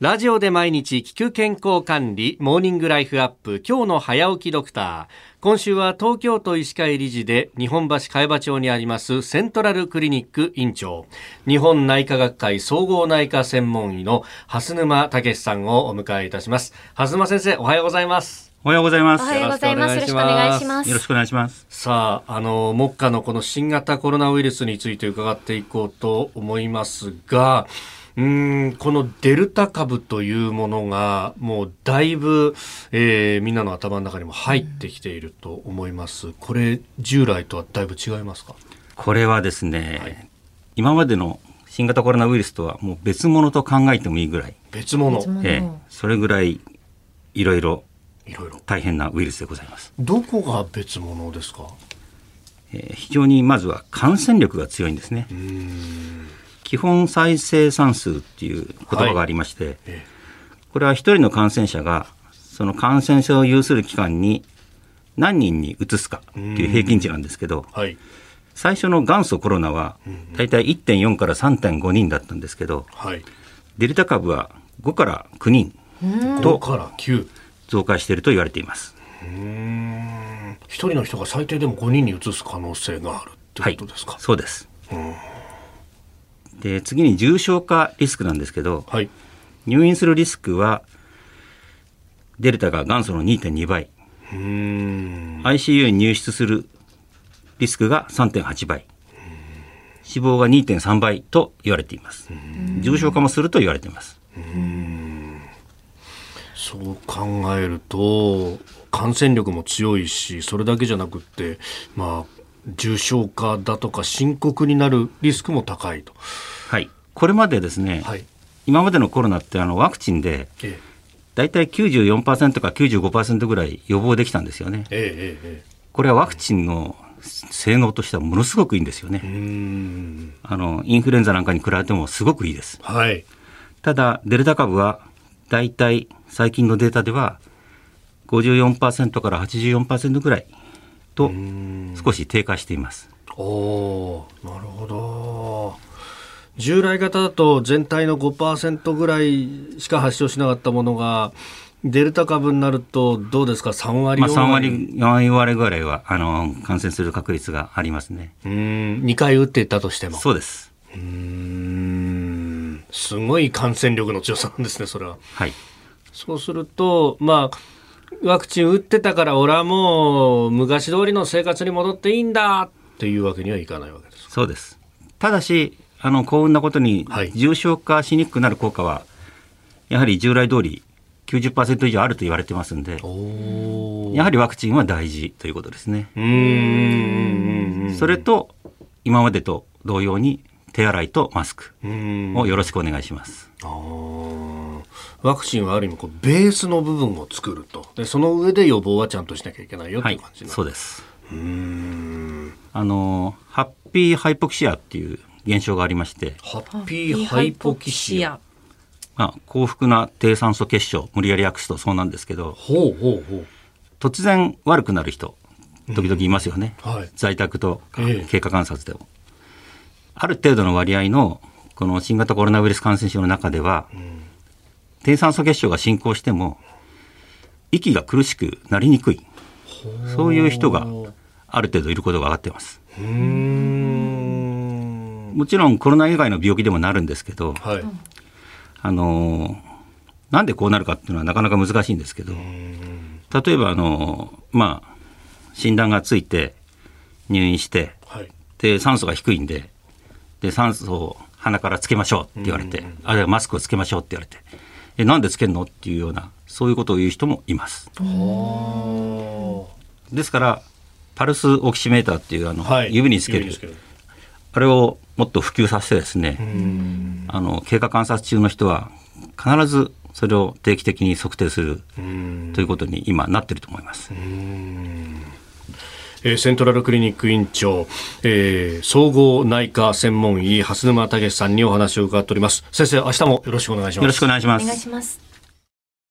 ラジオで毎日聞く健康管理、モーニングライフアップ、今日の早起きドクター。今週は東京都医師会理事で日本橋海馬町にありますセントラルクリニック院長、日本内科学会総合内科専門医の蓮沼武さんをお迎えいたします。蓮沼先生、おはようございます。おはようございます。おはようございます。よろしくお願いします。よろしくお願いします。さあ、あの、目下のこの新型コロナウイルスについて伺っていこうと思いますが、うんこのデルタ株というものがもうだいぶ、えー、みんなの頭の中にも入ってきていると思います。これ従来とはだいぶ違いますか？これはですね、はい、今までの新型コロナウイルスとはもう別物と考えてもいいぐらい。別物、えー、それぐらいいろいろいろいろ大変なウイルスでございます。どこが別物ですか、えー、非常にまずは感染力が強いんですね基本再生産数っていう言葉がありまして、はい、これは一人の感染者がその感染症を有する期間に何人に移すかっていう平均値なんですけど、はい、最初の元祖コロナは大体1.4から3.5人だったんですけど、はい、デルタ株は5から9人と増加していると言われています。一人の人が最低でも5人に移す可能性があるってことですか、そうです。で次に重症化リスクなんですけど、はい、入院するリスクはデルタが元祖の2.2倍。ICU に入室するリスクが3.8倍。死亡が2.3倍と言われています。重症化もすると言われています。そう考えると感染力も強いしそれだけじゃなくってまあ重症化だとか深刻になるリスクも高いと。はい、これまでですね、はい、今までのコロナってあのワクチンで、ええ、大体94%か95%ぐらい予防できたんですよね。ええ、これはワクチンの性能としてはものすごくいいんですよね。あのインフルエンザなんかに比べてもすごくいいです。はい、ただデルタ株は大体最近のデータでは54%から84%ぐらいと少し低下しています。おなるほど。従来型だと全体の5%ぐらいしか発症しなかったものがデルタ株になるとどうですか？3割まあ、3割。4割ぐらいはあの感染する確率がありますね。うん。2回打っていたとしても。そうです。うん。すごい感染力の強さなんですねそれは。はい。そうするとまあワクチン打ってたから俺はもう昔通りの生活に戻っていいんだっていうわけにはいかないわけですそうです。ただしあの幸運なことに重症化しにくくなる効果は、やはり従来通り90%以上あると言われてますんでやはりワクチンは大事ということですね。それと今までと同様に手洗いとマスクをよろしくお願いしますワクチンはある意味こうベースの部分を作ると。でその上で予防はちゃんとしなきゃいけないよという感じ、はい、そうです。うん。あのハッピーハイポキシアっていう現象がありまして。ハッピーハイポキシア。まあ、幸福な低酸素血症無理やり訳すとそうなんですけど。ほうほうほう。突然悪くなる人時々いますよね、うん。はい、在宅と経過観察でも、ええ、ある程度の割合のこの新型コロナウイルス感染症の中では、うん低酸素血症が進行しても息が苦しくなりにくい。そういう人がある程度いることが分かっています。もちろんコロナ以外の病気でもなるんですけど、はい、あのなんでこうなるかっていうのはなかなか難しいんですけど例えばあのまあ診断がついて入院して、はい、で酸素が低いんでで酸素を鼻からつけましょうって言われてあるいはマスクをつけましょうって言われてえなんでつけるの？っていうようなそういうことを言う人もいます。ですからパルスオキシメーターっていうあの、はい、指につける。あれをもっと普及させてですねあの経過観察中の人は必ずそれを定期的に測定するということに今なってると思います。えー、セントラルクリニック院長、えー、総合内科専門医蓮沼武さんにお話を伺っております。先生明日もよろしくお願いします。よろしくお願いします。お願いします